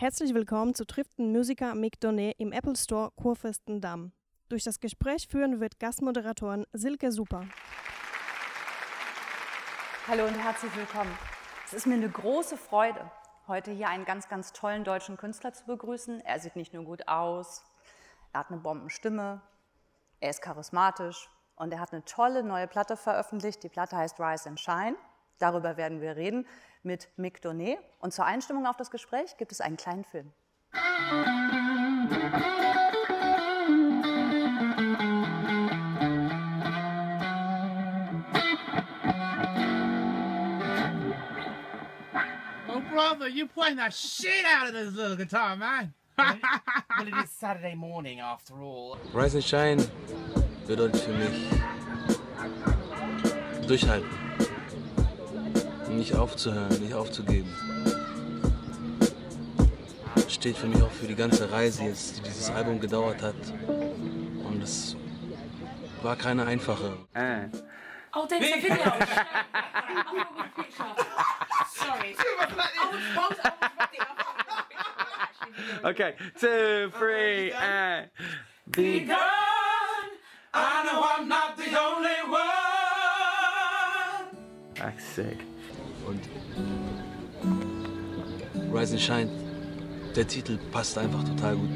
Herzlich willkommen zu Triften Musiker Mick Donnet im Apple Store Kurfürstendamm. Durch das Gespräch führen wird Gastmoderatorin Silke Super. Hallo und herzlich willkommen. Es ist mir eine große Freude, heute hier einen ganz, ganz tollen deutschen Künstler zu begrüßen. Er sieht nicht nur gut aus, er hat eine Bombenstimme, er ist charismatisch und er hat eine tolle neue Platte veröffentlicht. Die Platte heißt Rise and Shine. Darüber werden wir reden mit Mick Donnet. Und zur Einstimmung auf das Gespräch gibt es einen kleinen Film. Oh, brother, you playing the shit out of this little guitar, man. well, it is Saturday morning after all. Rise and Shine bedeutet für mich durchhalten. Nicht aufzuhören, nicht aufzugeben. Steht für mich auch für die ganze Reise jetzt, die dieses Album gedauert hat. Und es war keine einfache. Oh, there's a video. I've got a picture. Sorry. Okay, two, three, and Begun. I know I'm not the only one. That's sick. Rise and Shine, der Titel passt einfach total gut.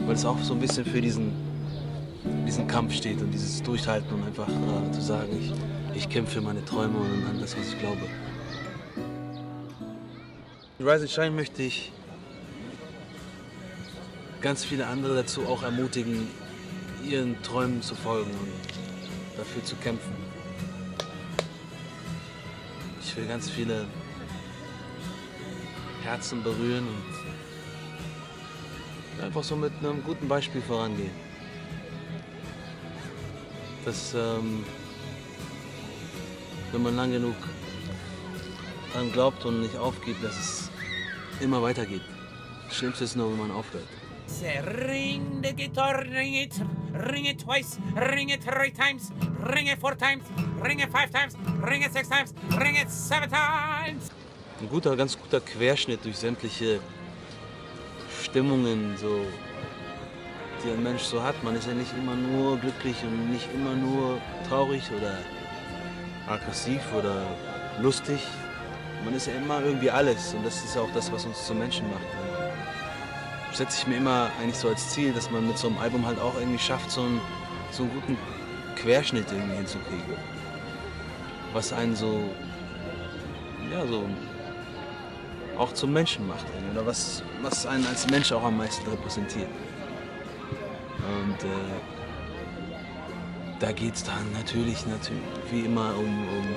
Weil, es auch so ein bisschen für diesen, diesen Kampf steht und dieses Durchhalten und einfach äh, zu sagen, ich, ich kämpfe für meine Träume und an das, was ich glaube. Rise and Shine möchte ich ganz viele andere dazu auch ermutigen, ihren Träumen zu folgen und dafür zu kämpfen. Ich will ganz viele Herzen berühren und einfach so mit einem guten Beispiel vorangehen. Dass, ähm, wenn man lang genug daran glaubt und nicht aufgibt, dass es immer weitergeht. Das Schlimmste ist nur, wenn man aufhört. Ring the guitar, ring it, ring it twice, ring it three times, ring it four times, ring it five times, ring it six times, ring it seven times. Ein guter, ganz guter Querschnitt durch sämtliche Stimmungen, so, die ein Mensch so hat. Man ist ja nicht immer nur glücklich und nicht immer nur traurig oder aggressiv oder lustig. Man ist ja immer irgendwie alles und das ist auch das, was uns zu Menschen macht. Und setze ich mir immer eigentlich so als Ziel, dass man mit so einem Album halt auch irgendwie schafft, so einen, so einen guten Querschnitt irgendwie hinzukriegen. Was einen so, ja, so auch zum Menschen macht. Oder was, was einen als Mensch auch am meisten repräsentiert. Und äh, da geht es dann natürlich, natürlich wie immer um, um,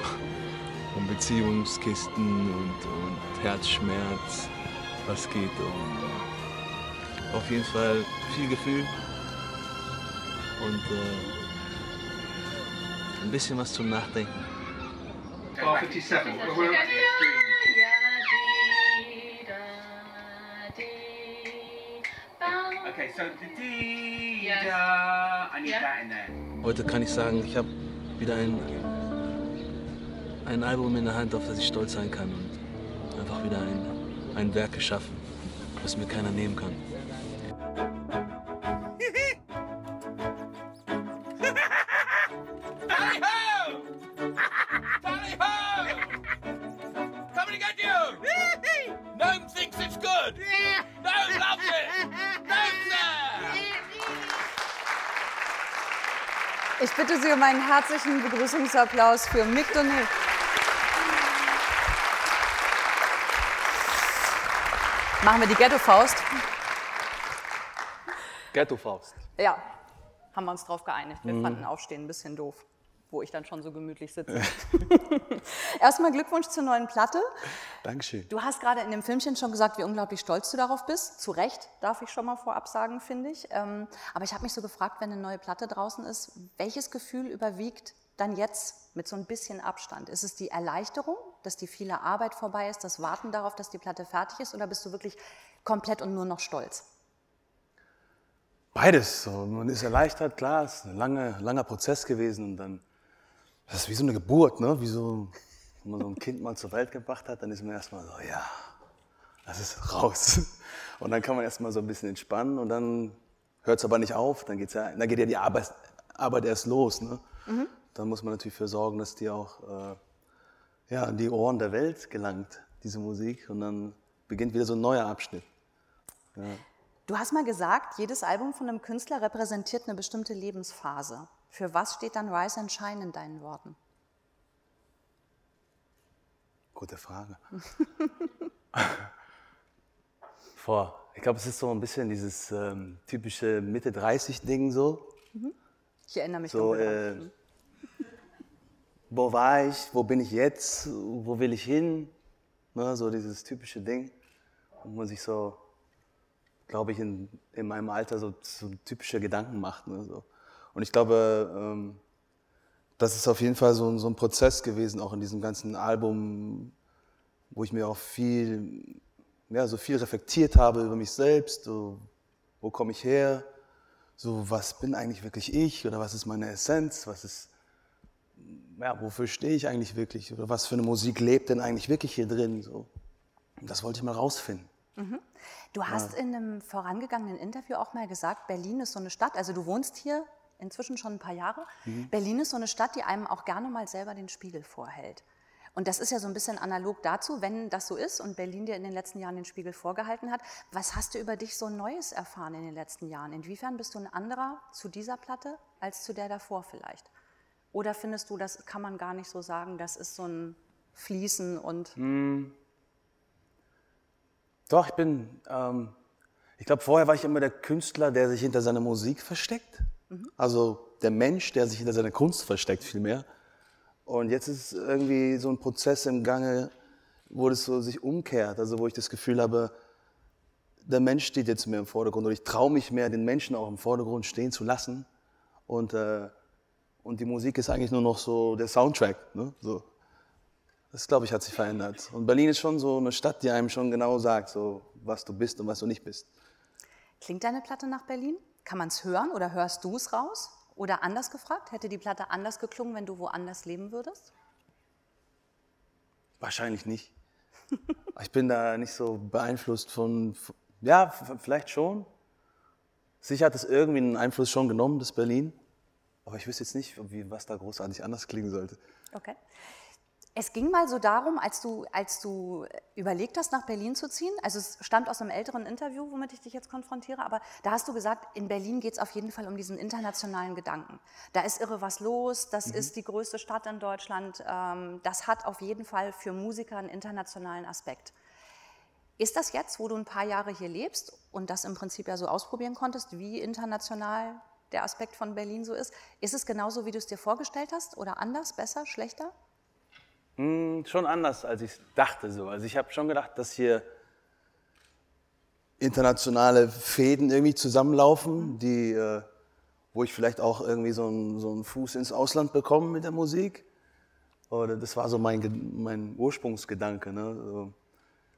um Beziehungskisten und, und Herzschmerz. Was geht um auf jeden Fall viel Gefühl und äh, ein bisschen was zum Nachdenken. 1257. Heute kann ich sagen, ich habe wieder ein, ein Album in der Hand, auf das ich stolz sein kann und einfach wieder ein, ein Werk geschaffen, was mir keiner nehmen kann. Um einen herzlichen Begrüßungsapplaus für Mick Donnet. Machen wir die Ghetto-Faust? Ghetto-Faust. Ja, haben wir uns drauf geeinigt. Wir fanden Aufstehen ein bisschen doof, wo ich dann schon so gemütlich sitze. Erstmal Glückwunsch zur neuen Platte. Dankeschön. Du hast gerade in dem Filmchen schon gesagt, wie unglaublich stolz du darauf bist. Zu Recht, darf ich schon mal vorab sagen, finde ich. Ähm, aber ich habe mich so gefragt, wenn eine neue Platte draußen ist, welches Gefühl überwiegt dann jetzt mit so ein bisschen Abstand? Ist es die Erleichterung, dass die viele Arbeit vorbei ist, das Warten darauf, dass die Platte fertig ist, oder bist du wirklich komplett und nur noch stolz? Beides. So, man ist erleichtert, klar, es ist ein lange, langer Prozess gewesen und dann, das ist wie so eine Geburt, ne? wie so, wenn man so ein Kind mal zur Welt gebracht hat, dann ist man erstmal so, ja, das ist raus. Und dann kann man erstmal so ein bisschen entspannen und dann hört es aber nicht auf, dann, geht's ja, dann geht ja die Arbeit, Arbeit erst los. Ne? Mhm. Dann muss man natürlich für sorgen, dass die auch äh, ja, an die Ohren der Welt gelangt, diese Musik. Und dann beginnt wieder so ein neuer Abschnitt. Ja. Du hast mal gesagt, jedes Album von einem Künstler repräsentiert eine bestimmte Lebensphase. Für was steht dann Rise and Shine in deinen Worten? Gute Frage. Vor, ich glaube, es ist so ein bisschen dieses ähm, typische Mitte 30-Ding so. Ich erinnere mich So, dunkel äh, dran. wo war ich, wo bin ich jetzt, wo will ich hin? Ne, so dieses typische Ding, wo man sich so, glaube ich, in, in meinem Alter so, so typische Gedanken macht. Ne, so. Und ich glaube, ähm, das ist auf jeden Fall so, ein- so ein Prozess gewesen, auch in diesem ganzen Album, wo ich mir auch viel, ja, so viel reflektiert habe über mich selbst, so, wo komme ich her, so was bin eigentlich wirklich ich? Oder was ist meine Essenz, was ist, ja, wofür stehe ich eigentlich wirklich? Oder was für eine Musik lebt denn eigentlich wirklich hier drin, so. Das wollte ich mal rausfinden. Du hast in einem vorangegangenen Interview auch mal gesagt, Berlin ist so eine Stadt, also du wohnst hier inzwischen schon ein paar Jahre. Berlin ist so eine Stadt, die einem auch gerne mal selber den Spiegel vorhält. Und das ist ja so ein bisschen analog dazu, wenn das so ist und Berlin dir in den letzten Jahren den Spiegel vorgehalten hat. Was hast du über dich so Neues erfahren in den letzten Jahren? Inwiefern bist du ein anderer zu dieser Platte als zu der davor vielleicht? Oder findest du, das kann man gar nicht so sagen, das ist so ein Fließen und Doch, ich bin, ähm, ich glaube, vorher war ich immer der Künstler, der sich hinter seiner Musik versteckt. Also der Mensch, der sich hinter seiner Kunst versteckt, vielmehr. Und jetzt ist irgendwie so ein Prozess im Gange, wo das so sich umkehrt. Also wo ich das Gefühl habe, der Mensch steht jetzt mehr im Vordergrund. Und ich traue mich mehr, den Menschen auch im Vordergrund stehen zu lassen. Und, äh, und die Musik ist eigentlich nur noch so der Soundtrack. Ne? So. Das, glaube ich, hat sich verändert. Und Berlin ist schon so eine Stadt, die einem schon genau sagt, so, was du bist und was du nicht bist. Klingt deine Platte nach Berlin? Kann man es hören oder hörst du es raus? Oder anders gefragt, hätte die Platte anders geklungen, wenn du woanders leben würdest? Wahrscheinlich nicht. Ich bin da nicht so beeinflusst von, ja, f- vielleicht schon. Sicher hat es irgendwie einen Einfluss schon genommen, das Berlin. Aber ich wüsste jetzt nicht, was da großartig anders klingen sollte. Okay. Es ging mal so darum, als du, als du überlegt hast, nach Berlin zu ziehen. Also es stammt aus einem älteren Interview, womit ich dich jetzt konfrontiere, aber da hast du gesagt, in Berlin geht es auf jeden Fall um diesen internationalen Gedanken. Da ist irre was los, das ist die größte Stadt in Deutschland, ähm, das hat auf jeden Fall für Musiker einen internationalen Aspekt. Ist das jetzt, wo du ein paar Jahre hier lebst und das im Prinzip ja so ausprobieren konntest, wie international der Aspekt von Berlin so ist, ist es genauso, wie du es dir vorgestellt hast oder anders, besser, schlechter? Hm, schon anders, als ich dachte. So. Also ich habe schon gedacht, dass hier internationale Fäden irgendwie zusammenlaufen, die, äh, wo ich vielleicht auch irgendwie so einen, so einen Fuß ins Ausland bekomme mit der Musik. Oder das war so mein, mein Ursprungsgedanke. Ne? So,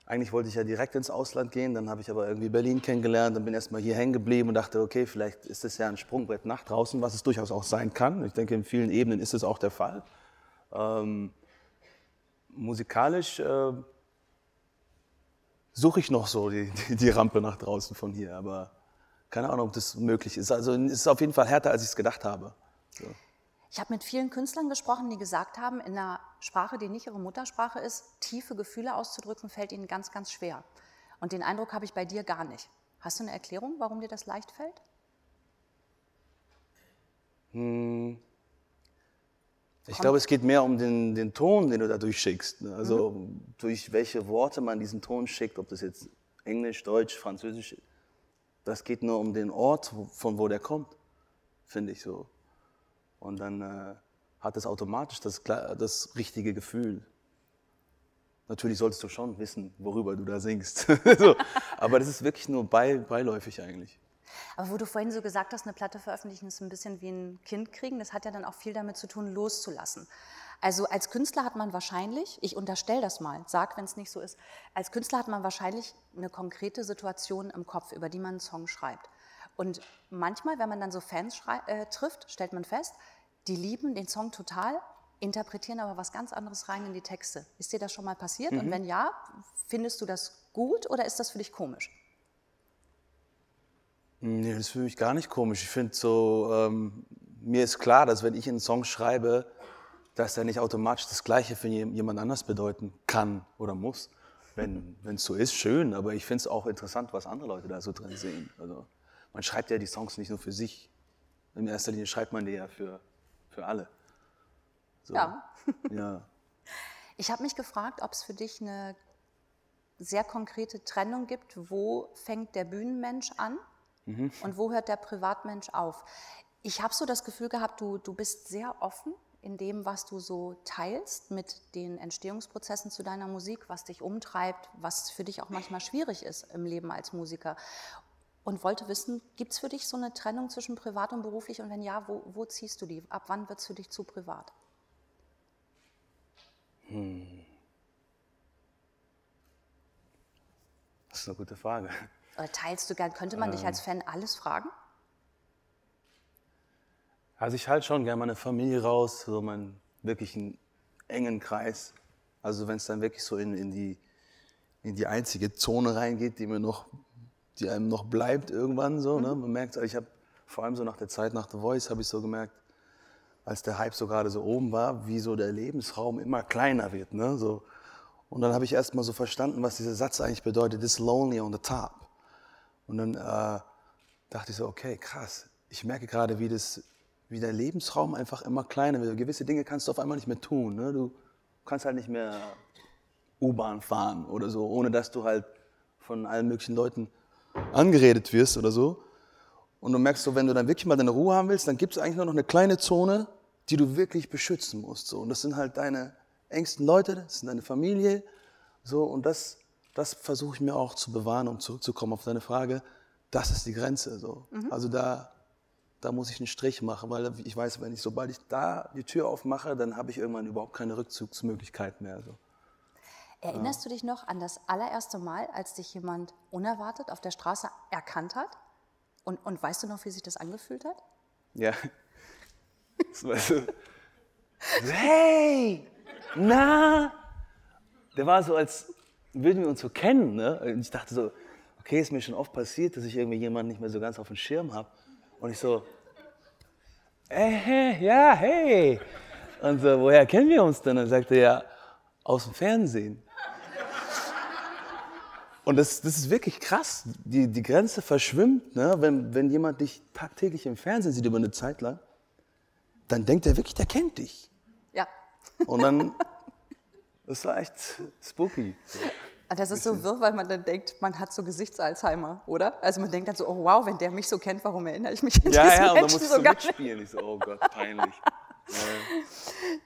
eigentlich wollte ich ja direkt ins Ausland gehen, dann habe ich aber irgendwie Berlin kennengelernt, dann bin erst mal hier hängen geblieben und dachte, okay, vielleicht ist das ja ein Sprungbrett nach draußen, was es durchaus auch sein kann. Ich denke, in vielen Ebenen ist es auch der Fall. Ähm, musikalisch äh, suche ich noch so die, die, die Rampe nach draußen von hier, aber keine Ahnung, ob das möglich ist. Also es ist auf jeden Fall härter, als ich es gedacht habe. So. Ich habe mit vielen Künstlern gesprochen, die gesagt haben, in einer Sprache, die nicht ihre Muttersprache ist, tiefe Gefühle auszudrücken, fällt ihnen ganz, ganz schwer. Und den Eindruck habe ich bei dir gar nicht. Hast du eine Erklärung, warum dir das leicht fällt? Ich glaube, es geht mehr um den, den Ton, den du da durchschickst. ne? Also durch welche Worte man diesen Ton schickt, ob das jetzt Englisch, Deutsch, Französisch ist. Das geht nur um den Ort, von wo der kommt, finde ich so. Und dann äh, hat es automatisch das, das richtige Gefühl. Natürlich solltest du schon wissen, worüber du da singst. so. Aber das ist wirklich nur bei, beiläufig eigentlich. Aber wo du vorhin so gesagt hast, eine Platte veröffentlichen ist ein bisschen wie ein Kind kriegen, das hat ja dann auch viel damit zu tun, loszulassen. Also als Künstler hat man wahrscheinlich, ich unterstelle das mal, sag, wenn es nicht so ist, als Künstler hat man wahrscheinlich eine konkrete Situation im Kopf, über die man einen Song schreibt. Und manchmal, wenn man dann so Fans äh, trifft, stellt man fest, die lieben den Song total, interpretieren aber was ganz anderes rein in die Texte. Ist dir das schon mal passiert? Und wenn ja, findest du das gut oder ist das für dich komisch? Nee, das ist für mich gar nicht komisch. Ich finde so, ähm, mir ist klar, dass wenn ich einen Song schreibe, dass er nicht automatisch das Gleiche für jemand anders bedeuten kann oder muss. Wenn es so ist, schön, aber ich finde es auch interessant, was andere Leute da so drin sehen. Also, man schreibt ja die Songs nicht nur für sich. In erster Linie schreibt man die ja für, für alle. So. Ja. ja. Ich habe mich gefragt, ob es für dich eine sehr konkrete Trennung gibt, wo fängt der Bühnenmensch an Mhm. und wo hört der Privatmensch auf. Ich habe so das Gefühl gehabt, du, du bist sehr offen in dem, was du so teilst mit den Entstehungsprozessen zu deiner Musik, was dich umtreibt, was für dich auch manchmal schwierig ist im Leben als Musiker. Und wollte wissen, gibt es für dich so eine Trennung zwischen privat und beruflich? Und wenn ja, wo, wo ziehst du die? Ab wann wird es für dich zu privat? Das ist eine gute Frage. Oder teilst du gern, könnte man dich als Fan alles fragen? Also ich halte schon gerne meine Familie raus, so meinen wirklichen engen Kreis. Also wenn es dann wirklich so in, in, die, in die einzige Zone reingeht, die mir noch, die einem noch bleibt irgendwann so. Ne? Man merkt, ich habe vor allem so nach der Zeit nach The Voice habe ich so gemerkt, als der Hype so gerade so oben war, wie so der Lebensraum immer kleiner wird. Ne? So. Und dann habe ich erst mal so verstanden, was dieser Satz eigentlich bedeutet, this lonely on the top. Und dann äh, dachte ich so, okay, krass. Ich merke gerade, wie, das, wie der Lebensraum einfach immer kleiner wird. Gewisse Dinge kannst du auf einmal nicht mehr tun. Ne? Du kannst halt nicht mehr U-Bahn fahren oder so, ohne dass du halt von allen möglichen Leuten angeredet wirst oder so. Und du merkst so, wenn du dann wirklich mal deine Ruhe haben willst, dann gibt es eigentlich nur noch eine kleine Zone, die du wirklich beschützen musst. So. Und das sind halt deine engsten Leute, das sind deine Familie. So. Und das, das versuche ich mir auch zu bewahren, um zurückzukommen auf deine Frage. Das ist die Grenze. So. Also da, da muss ich einen Strich machen, weil ich weiß, wenn ich, sobald ich da die Tür aufmache, dann habe ich irgendwann überhaupt keine Rückzugsmöglichkeit mehr. So. Erinnerst du dich noch an das allererste Mal, als dich jemand unerwartet auf der Straße erkannt hat? Und, und weißt du noch, wie sich das angefühlt hat? Ja. Hey, na? Der war so, als würden wir uns so kennen. Ne? Und ich dachte so, okay, ist mir schon oft passiert, dass ich irgendwie jemanden nicht mehr so ganz auf dem Schirm habe. Und ich so, äh, hey, ja, hey. Und so, woher kennen wir uns denn? Und dann sagte er, ja, aus dem Fernsehen. Und das, das ist wirklich krass. Die, die Grenze verschwimmt, ne? wenn, wenn jemand dich tagtäglich im Fernsehen sieht über eine Zeit lang, dann denkt er wirklich, der kennt dich. Ja. Und dann, das war echt spooky. Das ist so wirr, weil man dann denkt, man hat so Gesichtsalzheimer, oder? Also man denkt dann so, oh wow, wenn der mich so kennt, warum erinnere ich mich an Ja, diesen ja, und dann Menschen musst du so so gar nicht? mitspielen. Ich so, oh Gott, peinlich.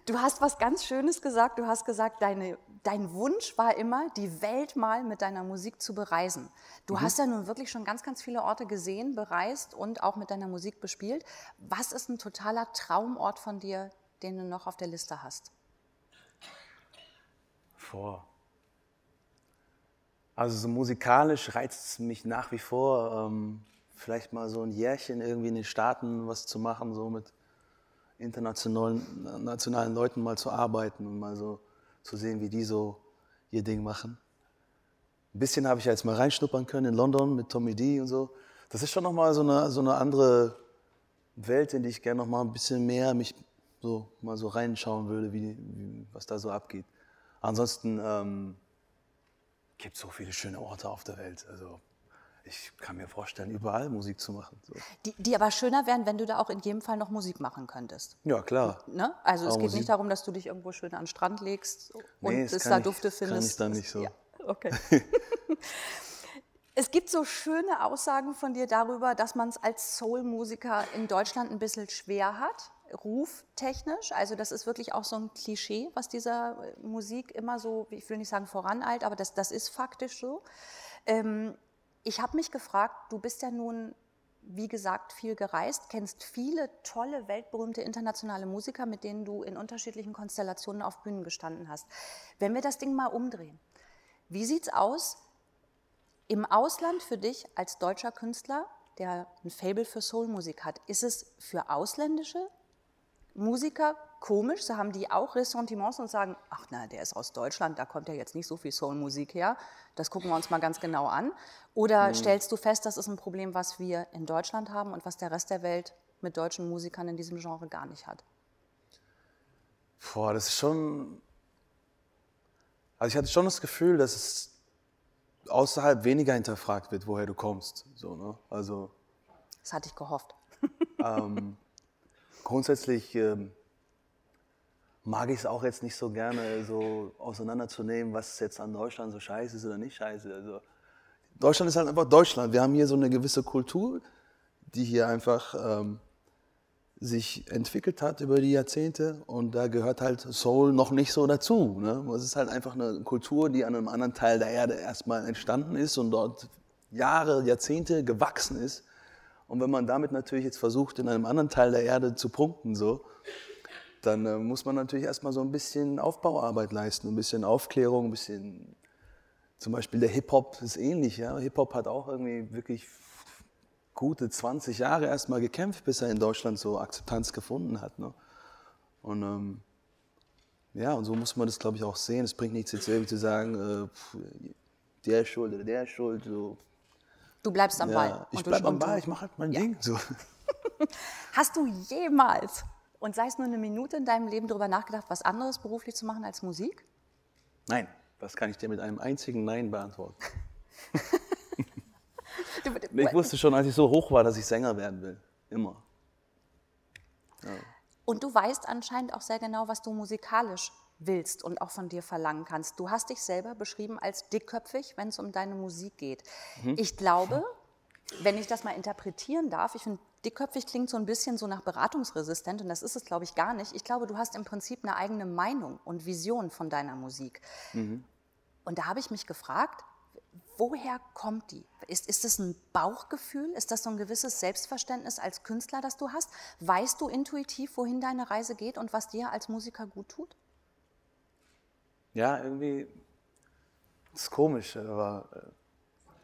Du hast was ganz Schönes gesagt. Du hast gesagt, deine, dein Wunsch war immer, die Welt mal mit deiner Musik zu bereisen. Du Mhm. hast ja nun wirklich schon ganz, ganz viele Orte gesehen, bereist und auch mit deiner Musik bespielt. Was ist ein totaler Traumort von dir, den du noch auf der Liste hast? Vor. Also so musikalisch reizt es mich nach wie vor, ähm, vielleicht mal so ein Jährchen irgendwie in den Staaten was zu machen, so mit internationalen nationalen Leuten mal zu arbeiten und mal so zu sehen, wie die so ihr Ding machen. Ein bisschen habe ich ja jetzt mal reinschnuppern können in London mit Tommy D und so. Das ist schon nochmal so eine, so eine andere Welt, in die ich gerne nochmal ein bisschen mehr mich so mal so reinschauen würde, wie, wie, was da so abgeht. Ansonsten ähm, gibt es so viele schöne Orte auf der Welt. Also ich kann mir vorstellen, überall Musik zu machen. So. Die, die aber schöner wären, wenn du da auch in jedem Fall noch Musik machen könntest. Ja, klar. Ne? Also es Aber geht Musik- nicht darum, dass du dich irgendwo schön an den Strand legst und Nee, es da ich- Dufte kann ich findest. dann nicht so. Ja, okay. es gibt so schöne Aussagen von dir darüber, dass man es als Soul-Musiker in Deutschland ein bisschen schwer hat, ruftechnisch. Also das ist wirklich auch so ein Klischee, was dieser äh, Musik immer so, ich will nicht sagen voraneilt, aber das, das ist faktisch so. Ähm, ich habe mich gefragt, du bist ja nun, wie gesagt, viel gereist, kennst viele tolle, weltberühmte internationale Musiker, mit denen du in unterschiedlichen Konstellationen auf Bühnen gestanden hast. Wenn wir das Ding mal umdrehen, wie sieht's aus im Ausland für dich als deutscher Künstler, der ein Fable für Soulmusik hat? Ist es für ausländische Musiker komisch? So haben die auch Ressentiments und sagen, ach na, der ist aus Deutschland, da kommt ja jetzt nicht so viel Soulmusik her. Das gucken wir uns mal ganz genau an. Oder stellst du fest, das ist ein Problem, was wir in Deutschland haben und was der Rest der Welt mit deutschen Musikern in diesem Genre gar nicht hat? Boah, das ist schon. Also ich hatte schon das Gefühl, dass es außerhalb weniger hinterfragt wird, woher du kommst. So, ne? Also Das hatte ich gehofft. ähm, grundsätzlich ähm, mag ich es auch jetzt nicht so gerne so auseinanderzunehmen, was jetzt an Deutschland so scheiße ist oder nicht scheiße. Also Deutschland ist halt einfach Deutschland. Wir haben hier so eine gewisse Kultur, die hier einfach ähm, sich entwickelt hat über die Jahrzehnte und da gehört halt Soul noch nicht so dazu. Ne? Es ist halt einfach eine Kultur, die an einem anderen Teil der Erde erstmal entstanden ist und dort Jahre, Jahrzehnte gewachsen ist. Und wenn man damit natürlich jetzt versucht, in einem anderen Teil der Erde zu punkten, so, dann äh, muss man natürlich erstmal so ein bisschen Aufbauarbeit leisten, ein bisschen Aufklärung, ein bisschen. Zum Beispiel der Hip-Hop ist ähnlich. Ja? Hip-Hop hat auch irgendwie wirklich gute 20 Jahre erstmal gekämpft, bis er in Deutschland so Akzeptanz gefunden hat. Ne? Und ähm, ja, und so muss man das, glaube ich, auch sehen. Es bringt nichts jetzt irgendwie zu sagen, äh, pff, der ist schuld oder der ist schuld. So. Du bleibst am Ball. Ja, ich bleibe am Ball, ich mache halt mein Ding. So. Hast du jemals, und sei es nur eine Minute in deinem Leben, darüber nachgedacht, was anderes beruflich zu machen als Musik? Nein, das kann ich dir mit einem einzigen Nein beantworten. Ich wusste schon, als ich so hoch war, dass ich Sänger werden will. Immer. Und du weißt anscheinend auch sehr genau, was du musikalisch willst und auch von dir verlangen kannst. Du hast dich selber beschrieben als dickköpfig, wenn es um deine Musik geht. Ich glaube, wenn ich das mal interpretieren darf, ich finde, dickköpfig klingt so ein bisschen so nach beratungsresistent und das ist es, glaube ich, gar nicht. Ich glaube, du hast im Prinzip eine eigene Meinung und Vision von deiner Musik. Und da habe ich mich gefragt, woher kommt die? Ist, ist das ein Bauchgefühl? Ist das so ein gewisses Selbstverständnis als Künstler, das du hast? Weißt du intuitiv, wohin deine Reise geht und was dir als Musiker gut tut? Ja, irgendwie. Ist komisch, aber äh,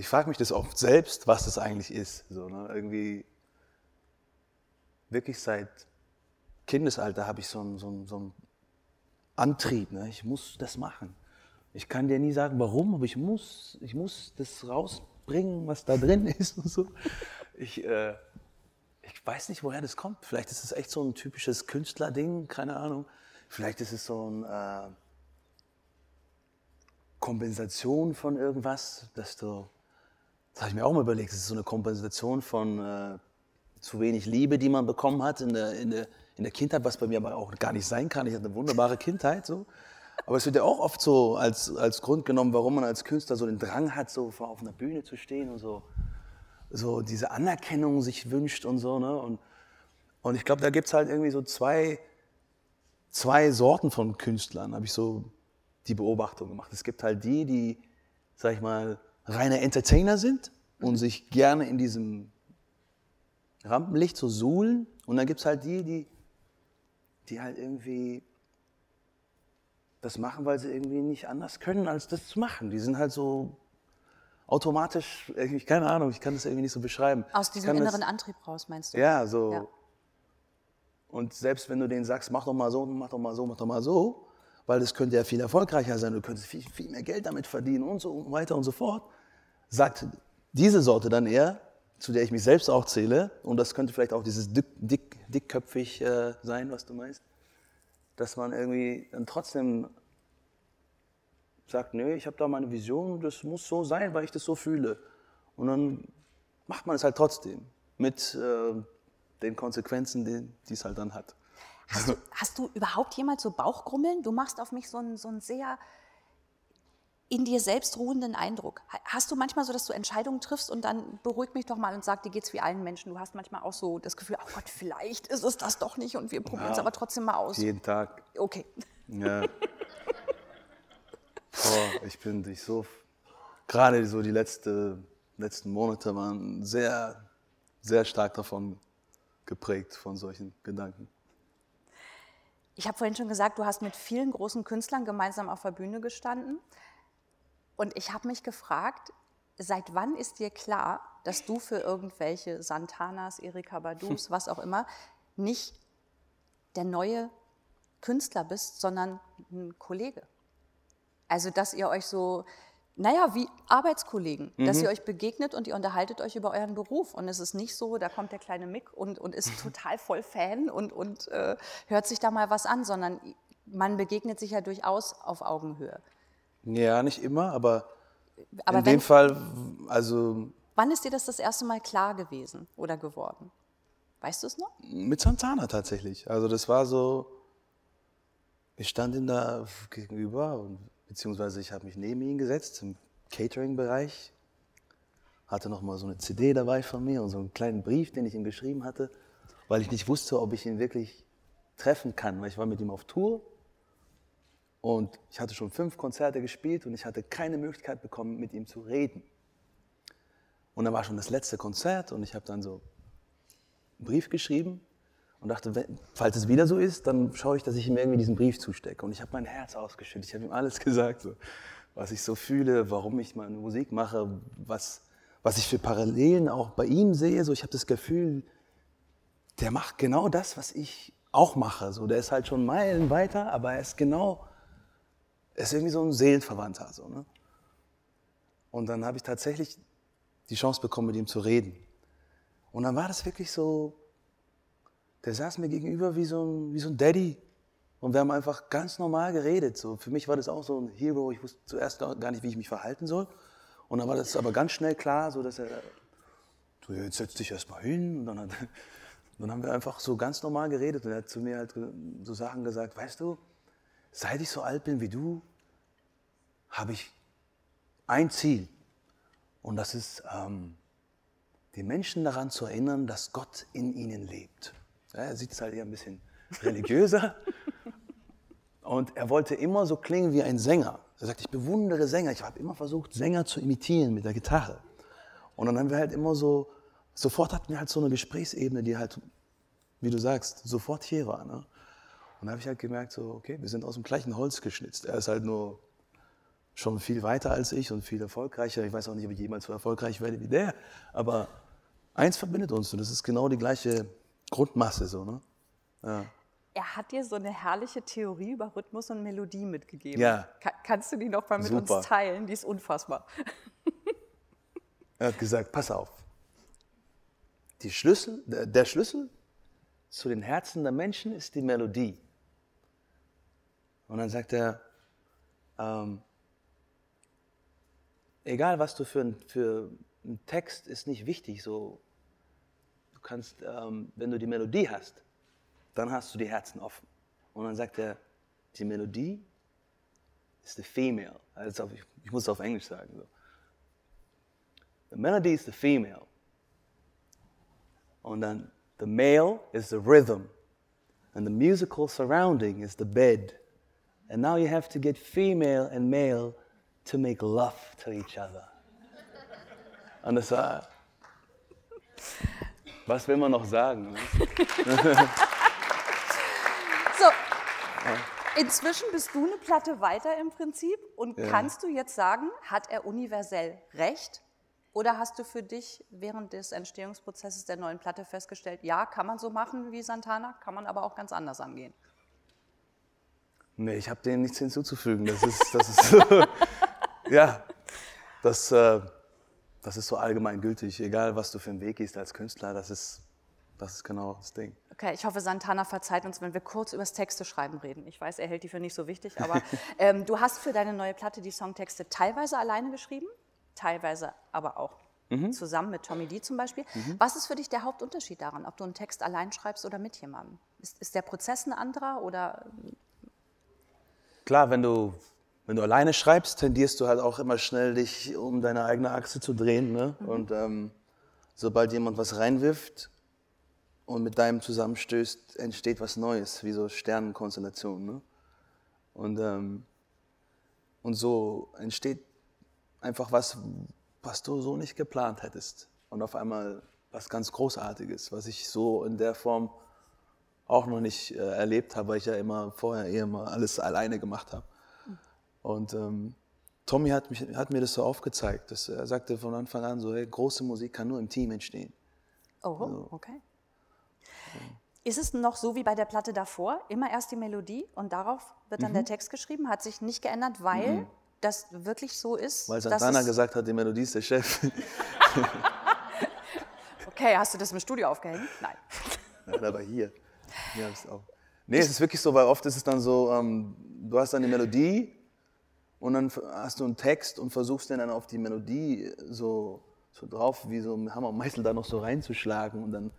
ich frage mich das oft selbst, was das eigentlich ist. So, ne? Irgendwie wirklich seit Kindesalter habe ich so einen, so so einen Antrieb. Ne? Ich muss das machen. Ich kann dir nie sagen, warum, aber ich muss, ich muss das rausbringen, was da drin ist und so. Ich, äh, ich weiß nicht, woher das kommt. Vielleicht ist es echt so ein typisches Künstlerding, keine Ahnung. Vielleicht ist es so ein äh, Kompensation von irgendwas, dass du, das habe ich mir auch mal überlegt, es ist so eine Kompensation von äh, zu wenig Liebe, die man bekommen hat in der, in, der, in der Kindheit, was bei mir aber auch gar nicht sein kann. Ich hatte eine wunderbare Kindheit, so. Aber es wird ja auch oft so als, als Grund genommen, warum man als Künstler so den Drang hat, so auf einer Bühne zu stehen und so, so diese Anerkennung sich wünscht und so. Ne? Und, und ich glaube, da gibt es halt irgendwie so zwei, zwei Sorten von Künstlern, habe ich so die Beobachtung gemacht. Es gibt halt die, die, sag ich mal, reine Entertainer sind und sich gerne in diesem Rampenlicht so suhlen. Und dann gibt es halt die, die, die halt irgendwie das machen, weil sie irgendwie nicht anders können, als das zu machen. Die sind halt so automatisch, irgendwie, keine Ahnung, ich kann das irgendwie nicht so beschreiben. Aus Ich diesem inneren das, Antrieb raus, meinst du? Ja, so. Ja. Und selbst wenn du denen sagst, mach doch mal so, mach doch mal so, mach doch mal so, weil das könnte ja viel erfolgreicher sein, du könntest viel, viel mehr Geld damit verdienen und so weiter und so fort, sagt diese Sorte dann eher, zu der ich mich selbst auch zähle, und das könnte vielleicht auch dieses dick, dick, dickköpfig äh, sein, was du meinst, dass man irgendwie dann trotzdem sagt, nö, ich habe da meine Vision, das muss so sein, weil ich das so fühle. Und dann macht man es halt trotzdem mit äh, den Konsequenzen, die es halt dann hat. Hast, du, hast du überhaupt jemals so Bauchgrummeln? Du machst auf mich so einen, so einen sehr in dir selbst ruhenden Eindruck. Ha- Hast du manchmal so, dass du Entscheidungen triffst und dann beruhig mich doch mal und sag, dir geht's wie allen Menschen. Du hast manchmal auch so das Gefühl, oh Gott, vielleicht ist es das doch nicht und wir probieren es Ja. aber trotzdem mal aus. Jeden Tag. Okay. Ja. Boah, ich bin dich so. Gerade so die letzte, letzten Monate waren sehr, sehr stark davon geprägt, von solchen Gedanken. Ich habe vorhin schon gesagt, du hast mit vielen großen Künstlern gemeinsam auf der Bühne gestanden. Und ich habe mich gefragt, seit wann ist dir klar, dass du für irgendwelche Santanas, Erika Badus, was auch immer, nicht der neue Künstler bist, sondern ein Kollege. Also, dass ihr euch so, naja, wie Arbeitskollegen, dass Mhm. ihr euch begegnet und ihr unterhaltet euch über euren Beruf. Und es ist nicht so, da kommt der kleine Mick und, und ist total voll Fan und, und äh, hört sich da mal was an, sondern man begegnet sich ja durchaus auf Augenhöhe. Ja, nicht immer, aber, Aber in wenn, dem Fall, also wann ist dir das das erste Mal klar gewesen oder geworden? Weißt du es noch? mit Santana tatsächlich. Also das war so, ich stand ihm da gegenüber, und, beziehungsweise ich habe mich neben ihn gesetzt im Catering-Bereich, hatte noch mal so eine CD dabei von mir und so einen kleinen Brief, den ich ihm geschrieben hatte, weil ich nicht wusste, ob ich ihn wirklich treffen kann, weil ich war mit ihm auf Tour und ich hatte schon fünf Konzerte gespielt und ich hatte keine Möglichkeit bekommen, mit ihm zu reden. Und dann war schon das letzte Konzert und ich habe dann so einen Brief geschrieben und dachte, wenn, falls es wieder so ist, dann schaue ich, dass ich ihm irgendwie diesen Brief zustecke. Und ich habe mein Herz ausgeschüttet. Ich habe ihm alles gesagt, so, was ich so fühle, warum ich meine Musik mache, was, was ich für Parallelen auch bei ihm sehe. So, ich habe das Gefühl, der macht genau das, was ich auch mache. So, der ist halt schon Meilen weiter, aber er ist genau, er ist irgendwie so ein Seelenverwandter. So, ne? Und dann habe ich tatsächlich die Chance bekommen, mit ihm zu reden. Und dann war das wirklich so, der saß mir gegenüber wie so ein, wie so ein Daddy. Und wir haben einfach ganz normal geredet. So, für mich war das auch so ein Hero. Ich wusste zuerst gar nicht, wie ich mich verhalten soll. Und dann war das aber ganz schnell klar, so dass er, du, jetzt setz dich erst mal hin. Und dann, hat, dann haben wir einfach so ganz normal geredet. Und er hat zu mir halt so Sachen gesagt, weißt du, seit ich so alt bin wie du, habe ich ein Ziel. Und das ist, ähm, die Menschen daran zu erinnern, dass Gott in ihnen lebt. Er sieht es halt eher ein bisschen religiöser. Und er wollte immer so klingen wie ein Sänger. Er sagt, ich bewundere Sänger. Ich habe immer versucht, Sänger zu imitieren mit der Gitarre. Und dann haben wir halt immer so, sofort hatten wir halt so eine Gesprächsebene, die halt, wie du sagst, sofort hier war. Ne? Und da habe ich halt gemerkt, so, okay, wir sind aus dem gleichen Holz geschnitzt. Er ist halt nur schon viel weiter als ich und viel erfolgreicher. Ich weiß auch nicht, ob ich jemals so erfolgreich werde wie der. Aber eins verbindet uns und das ist genau die gleiche Grundmasse. So, ne? ja. Er hat dir so eine herrliche Theorie über Rhythmus und Melodie mitgegeben. Ja. Ka kannst du die noch mal mit Super. uns teilen? Die ist unfassbar. Er hat gesagt, pass auf. Die Schlüssel, der Schlüssel zu den Herzen der Menschen ist die Melodie. Und dann sagt er, ähm, egal was du für, für einen Text, ist nicht wichtig. So, du kannst, ähm, wenn du die Melodie hast, dann hast du die Herzen offen. Und dann sagt er, die Melodie ist the female. Also ich, ich muss es auf Englisch sagen. So. The melody is the female. Und dann the male is the rhythm. And the musical surrounding is the bed. And now you have to get female and male to make love to each other. Und das war. Was will man noch sagen? So, inzwischen bist du eine Platte weiter im Prinzip und kannst du jetzt sagen, hat er universell recht? Oder hast du für dich während des Entstehungsprozesses der neuen Platte festgestellt, ja, kann man so machen wie Santana, kann man aber auch ganz anders angehen? Nee, ich habe dem nichts hinzuzufügen. Das ist, das ist ja, das, äh, das ist so allgemein gültig. Egal, was du für einen Weg gehst als Künstler, das ist, das ist genau das Ding. Okay, ich hoffe, Santana verzeiht uns, wenn wir kurz über das Texte schreiben reden. Ich weiß, er hält die für nicht so wichtig, aber ähm, du hast für deine neue Platte die Songtexte teilweise alleine geschrieben, teilweise aber auch zusammen mit Tommy D zum Beispiel. Was ist für dich der Hauptunterschied daran, ob du einen Text allein schreibst oder mit jemandem? Ist, ist der Prozess ein anderer oder Klar, wenn du, wenn du alleine schreibst, tendierst du halt auch immer schnell, dich um deine eigene Achse zu drehen. Ne? Und ähm, sobald jemand was reinwirft und mit deinem zusammenstößt, entsteht was Neues, wie so Sternenkonstellationen. Ne? Und, ähm, und so entsteht einfach was, was du so nicht geplant hättest. Und auf einmal was ganz Großartiges, was ich so in der Form auch noch nicht äh, erlebt habe, weil ich ja immer vorher eher mal alles alleine gemacht habe. Und ähm, Tommy hat, mich, hat mir das so aufgezeigt. Dass, er sagte von Anfang an so, hey, große Musik kann nur im Team entstehen. Oh, okay. Ist es noch so wie bei der Platte davor? Immer erst die Melodie und darauf wird dann der Text geschrieben? Hat sich nicht geändert, weil das wirklich so ist? Weil Santana es- gesagt hat, die Melodie ist der Chef. Okay, hast du das im Studio aufgehängt? Nein. Ja, aber hier. Hier auch. Nee, es ist wirklich so, weil oft ist es dann so, ähm, du hast dann die Melodie und dann hast du einen Text und versuchst den dann auf die Melodie so, so drauf, wie so ein Hammer und Meißel da noch so reinzuschlagen und dann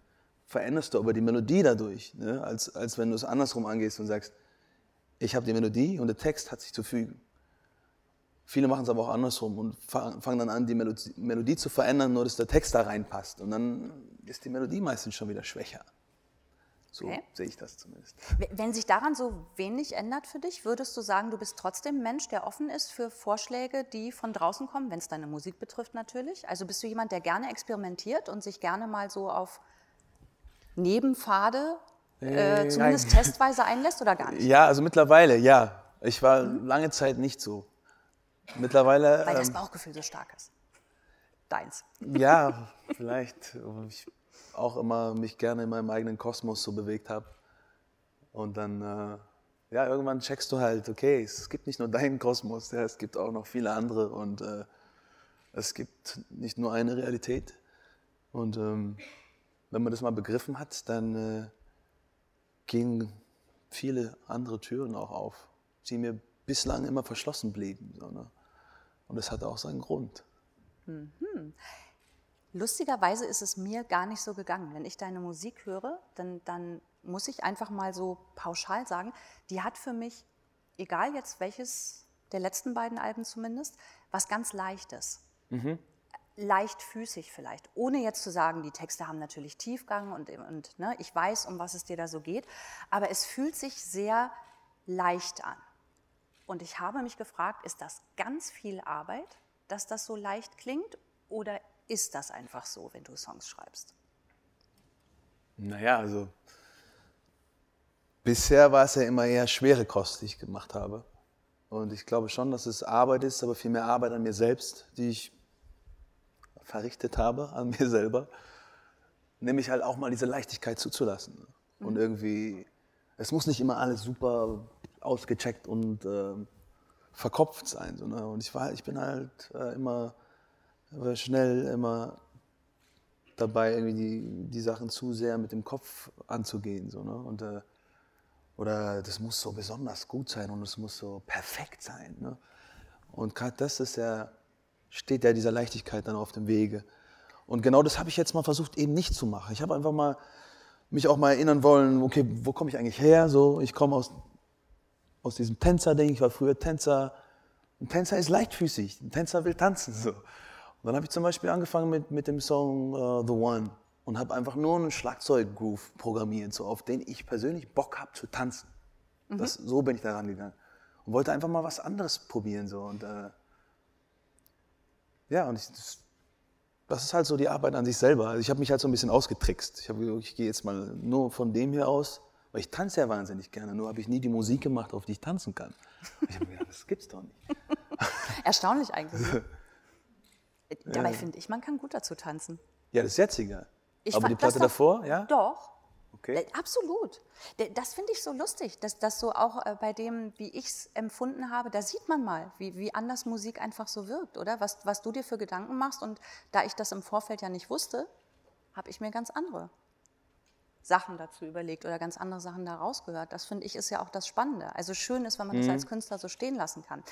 veränderst du aber die Melodie dadurch, ne? als, als wenn du es andersrum angehst und sagst, ich habe die Melodie und der Text hat sich zu fügen. Viele machen es aber auch andersrum und fa- fangen dann an, die Melodie, Melodie zu verändern, nur dass der Text da reinpasst. Und dann ist die Melodie meistens schon wieder schwächer. So Okay. sehe ich das zumindest. Wenn sich daran so wenig ändert für dich, würdest du sagen, du bist trotzdem ein Mensch, der offen ist für Vorschläge, die von draußen kommen, wenn es deine Musik betrifft natürlich? Also bist du jemand, der gerne experimentiert und sich gerne mal so auf Nebenpfade äh, Äh, zumindest nein. testweise einlässt oder gar nicht? Ja, also mittlerweile, ja. Ich war lange Zeit nicht so. Mittlerweile, Weil das ähm, Bauchgefühl so stark ist. Deins. ja, vielleicht, weil ich auch immer mich gerne in meinem eigenen Kosmos so bewegt habe. Und dann, äh, ja, irgendwann checkst du halt, okay, es gibt nicht nur deinen Kosmos, ja, es gibt auch noch viele andere und äh, es gibt nicht nur eine Realität. Und ähm, wenn man das mal begriffen hat, dann äh, gehen viele andere Türen auch auf, die mir bislang immer verschlossen blieben. So, ne? Und das hatte auch seinen Grund. Lustigerweise ist es mir gar nicht so gegangen. Wenn ich deine Musik höre, dann, dann muss ich einfach mal so pauschal sagen, die hat für mich, egal jetzt welches der letzten beiden Alben zumindest, was ganz Leichtes. Leichtfüßig vielleicht. Ohne jetzt zu sagen, die Texte haben natürlich Tiefgang und, und ne, ich weiß, um was es dir da so geht. Aber es fühlt sich sehr leicht an. Und ich habe mich gefragt, ist das ganz viel Arbeit, dass das so leicht klingt? Oder ist das einfach so, wenn du Songs schreibst? Naja, also bisher war es ja immer eher schwere Kost, die ich gemacht habe. Und ich glaube schon, dass es Arbeit ist, aber viel mehr Arbeit an mir selbst, die ich verrichtet habe, an mir selber. Nämlich halt auch mal diese Leichtigkeit zuzulassen. Und irgendwie, es muss nicht immer alles super ausgecheckt und ähm, verkopft sein. So, ne? Und ich, war, ich bin halt äh, immer äh, schnell, immer dabei, irgendwie die, die Sachen zu sehr mit dem Kopf anzugehen. So, ne? und, äh, oder das muss so besonders gut sein und es muss so perfekt sein. Ne? Und gerade das ist ja, steht ja dieser Leichtigkeit dann auf dem Wege. Und genau das habe ich jetzt mal versucht, eben nicht zu machen. Ich habe einfach mal mich auch mal erinnern wollen, okay, wo komme ich eigentlich her? So, ich komme aus, aus diesem Tänzer-Ding, ich war früher Tänzer. Ein Tänzer ist leichtfüßig, ein Tänzer will tanzen. So. Und dann habe ich zum Beispiel angefangen mit, mit dem Song äh, The One und habe einfach nur einen Schlagzeug-Groove programmiert, so, auf den ich persönlich Bock habe zu tanzen. Das, so bin ich da rangegangen. Und wollte einfach mal was anderes probieren. So. Und, äh, ja, und ich, das, das ist halt so die Arbeit an sich selber. Also ich habe mich halt so ein bisschen ausgetrickst. Ich, hab gesagt, ich gehe jetzt mal nur von dem hier aus, weil ich tanze ja wahnsinnig gerne. Nur habe ich nie die Musik gemacht, auf die ich tanzen kann. Und ich habe mir gedacht, das gibt's doch nicht. Erstaunlich eigentlich. Dabei finde ich, man kann gut dazu tanzen. Ja, das jetzige. Ich Aber die Platte davor, ja? Doch. Okay. Äh, Absolut. Das finde ich so lustig, dass das so auch äh, bei dem, wie ich es empfunden habe, da sieht man mal, wie, wie anders Musik einfach so wirkt, oder? Was, was du dir für Gedanken machst. Und da ich das im Vorfeld ja nicht wusste, habe ich mir ganz andere Sachen dazu überlegt oder ganz andere Sachen da rausgehört. Das finde ich ist ja auch das Spannende. Also schön ist, wenn man das als Künstler so stehen lassen kann.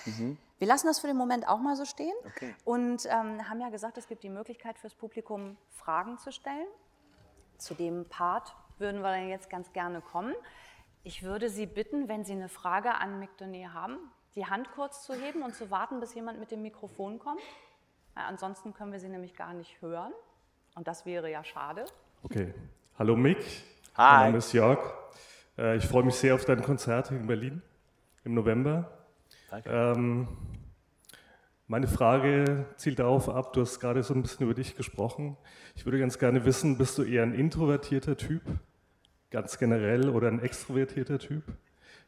Wir lassen das für den Moment auch mal so stehen Okay. und ähm, haben ja gesagt, es gibt die Möglichkeit fürs Publikum Fragen zu stellen. Zu dem Part würden wir dann jetzt ganz gerne kommen. Ich würde Sie bitten, wenn Sie eine Frage an Donet haben, die Hand kurz zu heben und zu warten, bis jemand mit dem Mikrofon kommt. Weil ansonsten können wir Sie nämlich gar nicht hören. Und das wäre ja schade. Okay. Hallo Mick. Hi. Mein Name ist Jörg. Äh, Ich freue mich sehr auf dein Konzert in Berlin im November. Danke. Ähm, meine Frage zielt darauf ab, du hast gerade so ein bisschen über dich gesprochen. Ich würde ganz gerne wissen, bist du eher ein introvertierter Typ, ganz generell, oder ein extrovertierter Typ?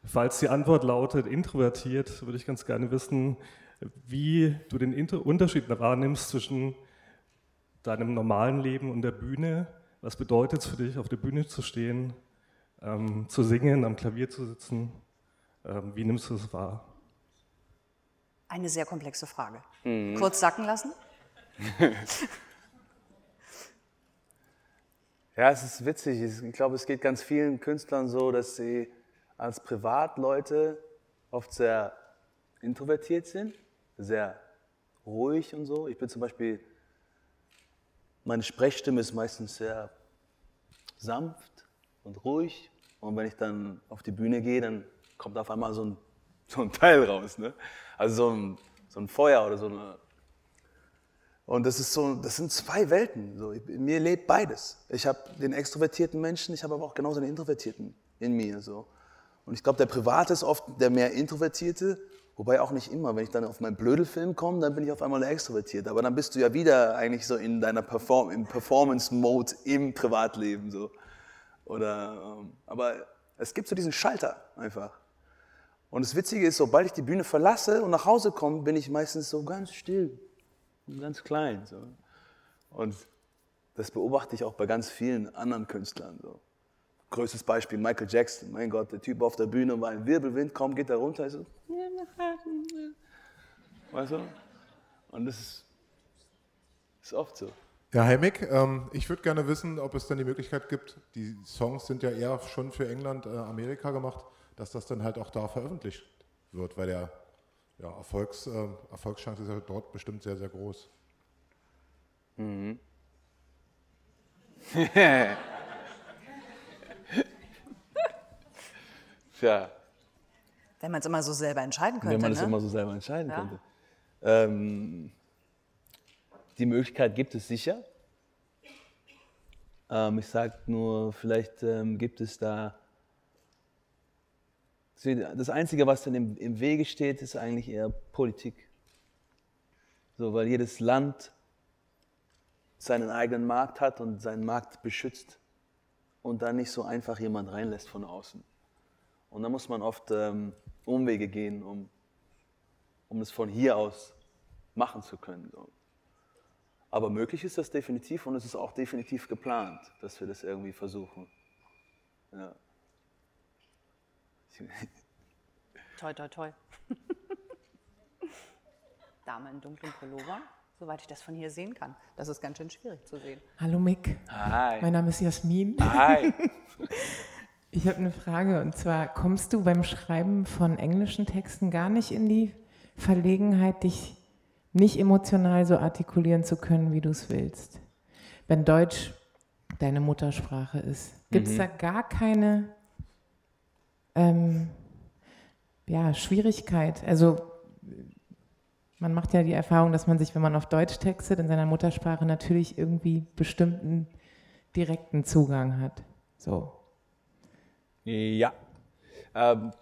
Falls die Antwort lautet introvertiert, würde ich ganz gerne wissen, wie du den Inter Unterschied wahrnimmst zwischen deinem normalen Leben und der Bühne. Was bedeutet es für dich, auf der Bühne zu stehen? ähm, zu singen, am Klavier zu sitzen. Ähm, wie nimmst du es wahr? Eine sehr komplexe Frage. Kurz sacken lassen? Ja, es ist witzig. Ich glaube, es geht ganz vielen Künstlern so, dass sie als Privatleute oft sehr introvertiert sind, sehr ruhig und so. Ich bin zum Beispiel, meine Sprechstimme ist meistens sehr sanft und ruhig. Und wenn ich dann auf die Bühne gehe, dann kommt auf einmal so ein, so ein Teil raus. Ne? Also so ein, so ein Feuer oder so eine. Und das, ist so, das sind zwei Welten. So. Ich- In mir lebt beides. Ich habe den extrovertierten Menschen, ich habe aber auch genauso den introvertierten in mir. So. Und ich glaube, der Private ist oft der mehr Introvertierte, wobei auch nicht immer. Wenn ich dann auf meinen Blödelfilm komme, dann bin ich auf einmal der Extrovertierte. Aber dann bist du ja wieder eigentlich so in deiner Perform im Performance-Mode im Privatleben. So. Oder, ähm, aber es gibt so diesen Schalter einfach. Und das Witzige ist, sobald ich die Bühne verlasse und nach Hause komme, bin ich meistens so ganz still und ganz klein. So. Und das beobachte ich auch bei ganz vielen anderen Künstlern. So. Größtes Beispiel Michael Jackson. Mein Gott, der Typ auf der Bühne war ein Wirbelwind, kaum geht er runter, so. Weißt du? Und das ist, ist oft so. Ja, Mick, ähm, ich würde gerne wissen, ob es dann die Möglichkeit gibt, die Songs sind ja eher schon für England, äh, Amerika gemacht, dass das dann halt auch da veröffentlicht wird, weil der ja, Erfolgs, äh, Erfolgschance ist ja dort bestimmt sehr, sehr groß. Tja, Wenn man es immer so selber entscheiden könnte. wenn man es ne? immer so selber entscheiden Ja. könnte. Ähm, die Möglichkeit gibt es sicher. Ähm, ich sage nur, vielleicht ähm, gibt es da. Das Einzige, was dann im, im Wege steht, ist eigentlich eher Politik. So, weil jedes Land seinen eigenen Markt hat und seinen Markt beschützt und da nicht so einfach jemand reinlässt von außen. Und da muss man oft ähm, Umwege gehen, um, um es von hier aus machen zu können. So. Aber möglich ist das definitiv und es ist auch definitiv geplant, dass wir das irgendwie versuchen. Ja. Toi, toi, toi. Dame in dunklem Pullover, soweit ich das von hier sehen kann. Das ist ganz schön schwierig zu sehen. Hallo Mick, Hi. mein Name ist Jasmin. Hi. Ich habe eine Frage und zwar, kommst du beim Schreiben von englischen Texten gar nicht in die Verlegenheit, dich nicht emotional so artikulieren zu können, wie du es willst? Wenn Deutsch deine Muttersprache ist, gibt es da gar keine ähm, ja, Schwierigkeit? Also man macht ja die Erfahrung, dass man sich, wenn man auf Deutsch textet, in seiner Muttersprache natürlich irgendwie bestimmten direkten Zugang hat. So. Ja. Ähm,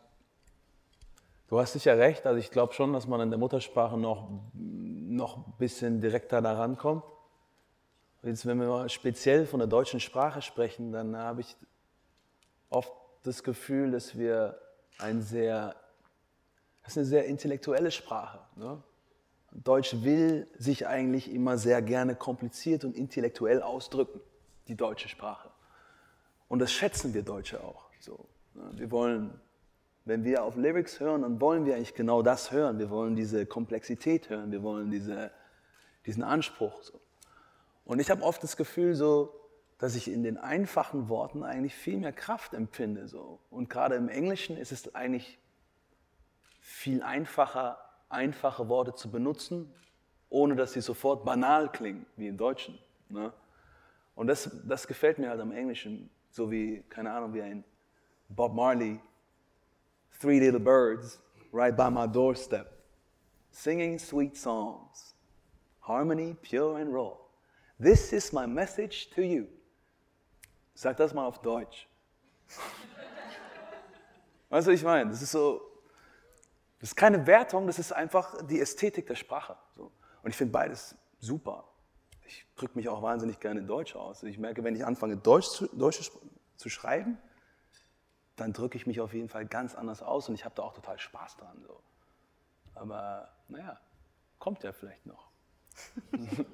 du hast sicher recht. Also ich glaube schon, dass man in der Muttersprache noch, ein bisschen direkter da rankommt. Jetzt, wenn wir mal speziell von der deutschen Sprache sprechen, dann habe ich oft das Gefühl, dass wir ein sehr, das ist eine sehr intellektuelle Sprache. Ne? Deutsch will sich eigentlich immer sehr gerne kompliziert und intellektuell ausdrücken, die deutsche Sprache. Und das schätzen wir Deutsche auch. So, ne? Wir wollen, wenn wir auf Lyrics hören, dann wollen wir eigentlich genau das hören. Wir wollen diese Komplexität hören, wir wollen diese, diesen Anspruch. So. Und ich habe oft das Gefühl, so, dass ich in den einfachen Worten eigentlich viel mehr Kraft empfinde. So. Und gerade im Englischen ist es eigentlich viel einfacher, einfache Worte zu benutzen, ohne dass sie sofort banal klingen, wie im Deutschen. Ne? Und das, das gefällt mir halt am Englischen, so wie, keine Ahnung, wie ein Bob Marley, Three Little Birds, right by my doorstep, singing sweet songs, harmony pure and raw. This is my message to you. Sag das mal auf Deutsch. Weißt du, was ich meine? Das ist so, das ist keine Wertung, das ist einfach die Ästhetik der Sprache. So. Und ich finde beides super. Ich drücke mich auch wahnsinnig gerne in Deutsch aus. Ich merke, wenn ich anfange, Deutsch zu, Deutsch zu- zu schreiben, dann drücke ich mich auf jeden Fall ganz anders aus und ich habe da auch total Spaß dran. So. Aber naja, kommt ja vielleicht noch.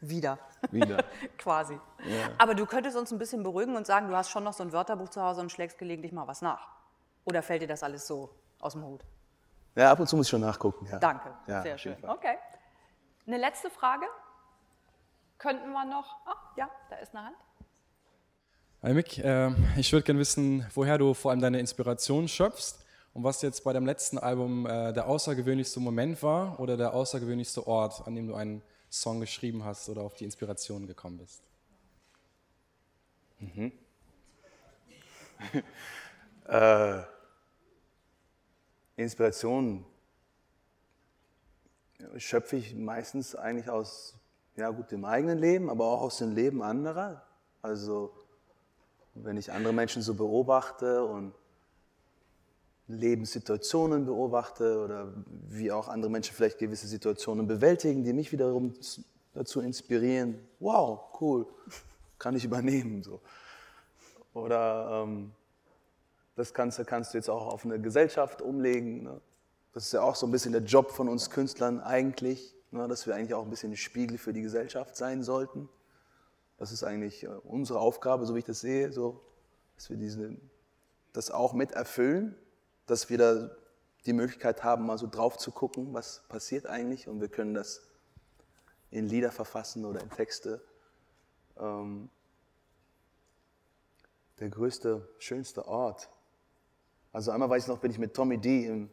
Wieder. Wieder. Quasi. Aber du könntest uns ein bisschen beruhigen und sagen, du hast schon noch so ein Wörterbuch zu Hause und schlägst gelegentlich mal was nach. Oder fällt dir das alles so aus dem Hut? Ja, ab und zu muss ich schon nachgucken. Ja. Danke, Ja, sehr schön. Fall. Okay. Eine letzte Frage? Könnten wir noch? Ah, ja, da ist eine Hand. Hi Mick, äh, ich würde gerne wissen, woher du vor allem deine Inspiration schöpfst und was jetzt bei deinem letzten Album äh, der außergewöhnlichste Moment war oder der außergewöhnlichste Ort, an dem du einen Song geschrieben hast oder auf die Inspiration gekommen bist. Mhm. äh, Inspiration schöpfe ich meistens eigentlich aus ja, gut, dem eigenen Leben, aber auch aus dem Leben anderer. Also wenn ich andere Menschen so beobachte und Lebenssituationen beobachte oder wie auch andere Menschen vielleicht gewisse Situationen bewältigen, die mich wiederum dazu inspirieren, wow, cool, kann ich übernehmen. So. Oder ähm, das Ganze kannst du jetzt auch auf eine Gesellschaft umlegen. Ne? Das ist ja auch so ein bisschen der Job von uns Künstlern eigentlich, ne? dass wir eigentlich auch ein bisschen ein Spiegel für die Gesellschaft sein sollten. Das ist eigentlich äh, unsere Aufgabe, so wie ich das sehe, so, dass wir diese, das auch mit erfüllen, dass wir da die Möglichkeit haben, mal so drauf zu gucken, was passiert eigentlich und wir können das in Lieder verfassen oder in Texte. Ähm, der größte, schönste Ort. Also einmal weiß ich noch, bin ich mit Tommy D im,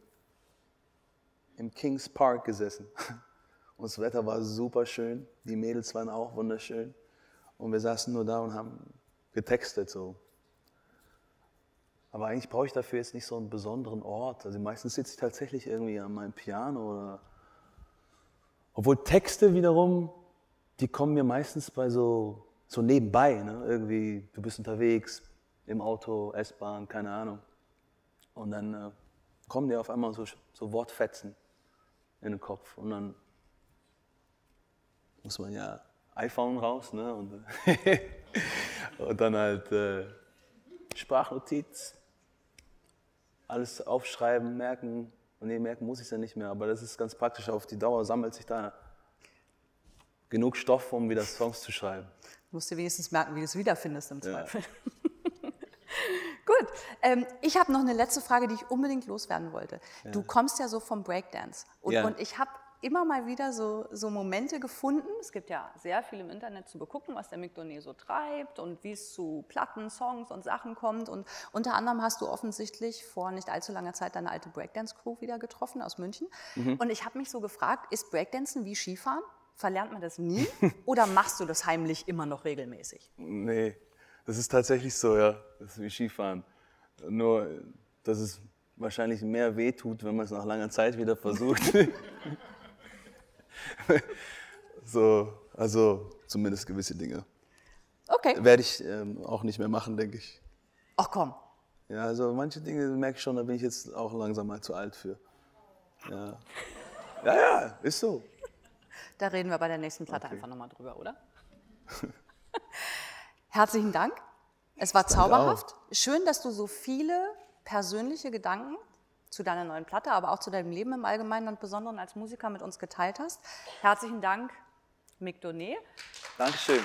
im Kings Park gesessen. Und das Wetter war super schön, die Mädels waren auch wunderschön. Und wir saßen nur da und haben getextet so. Aber eigentlich brauche ich dafür jetzt nicht so einen besonderen Ort. Also meistens sitze ich tatsächlich irgendwie an meinem Piano oder. Obwohl Texte wiederum, die kommen mir meistens bei so, so nebenbei. Ne? Irgendwie, du bist unterwegs, im Auto, S-Bahn, keine Ahnung. Und dann äh, kommen dir auf einmal so, so Wortfetzen in den Kopf. Und dann muss man ja iPhone raus, ne? Und, und dann halt äh, Sprachnotiz, alles aufschreiben, merken. Und nee, merken muss ich es ja nicht mehr, aber das ist ganz praktisch. Auf die Dauer sammelt sich da genug Stoff, um wieder Songs zu schreiben. Du musst dir wenigstens merken, wie du es wiederfindest im Zweifel. Gut, ähm, ich habe noch eine letzte Frage, die ich unbedingt loswerden wollte. Ja. Du kommst ja so vom Breakdance und, Ja. und ich habe immer mal wieder so, so Momente gefunden. Es gibt ja sehr viel im Internet zu begucken, was der Mick Donet so treibt und wie es zu Platten, Songs und Sachen kommt. Und unter anderem hast du offensichtlich vor nicht allzu langer Zeit deine alte Breakdance-Crew wieder getroffen aus München. Mhm. Und ich habe mich so gefragt, ist Breakdancen wie Skifahren? Verlernt man das nie oder machst du das heimlich immer noch regelmäßig? Nee, das ist tatsächlich so, ja. Das ist wie Skifahren. Nur, dass es wahrscheinlich mehr wehtut, wenn man es nach langer Zeit wieder versucht. so, also zumindest gewisse Dinge. Okay. Werde ich ähm, auch nicht mehr machen, denke ich. Ach komm. Ja, also manche Dinge merke ich schon, da bin ich jetzt auch langsam mal zu alt für. Ja, ja, ja ist so. Da reden wir bei der nächsten Platte einfach nochmal drüber, oder? Herzlichen Dank. Es war zauberhaft. Schön, dass du so viele persönliche Gedanken zu deiner neuen Platte, aber auch zu deinem Leben im Allgemeinen und Besonderen als Musiker mit uns geteilt hast. Herzlichen Dank, Mick Donet. Dankeschön.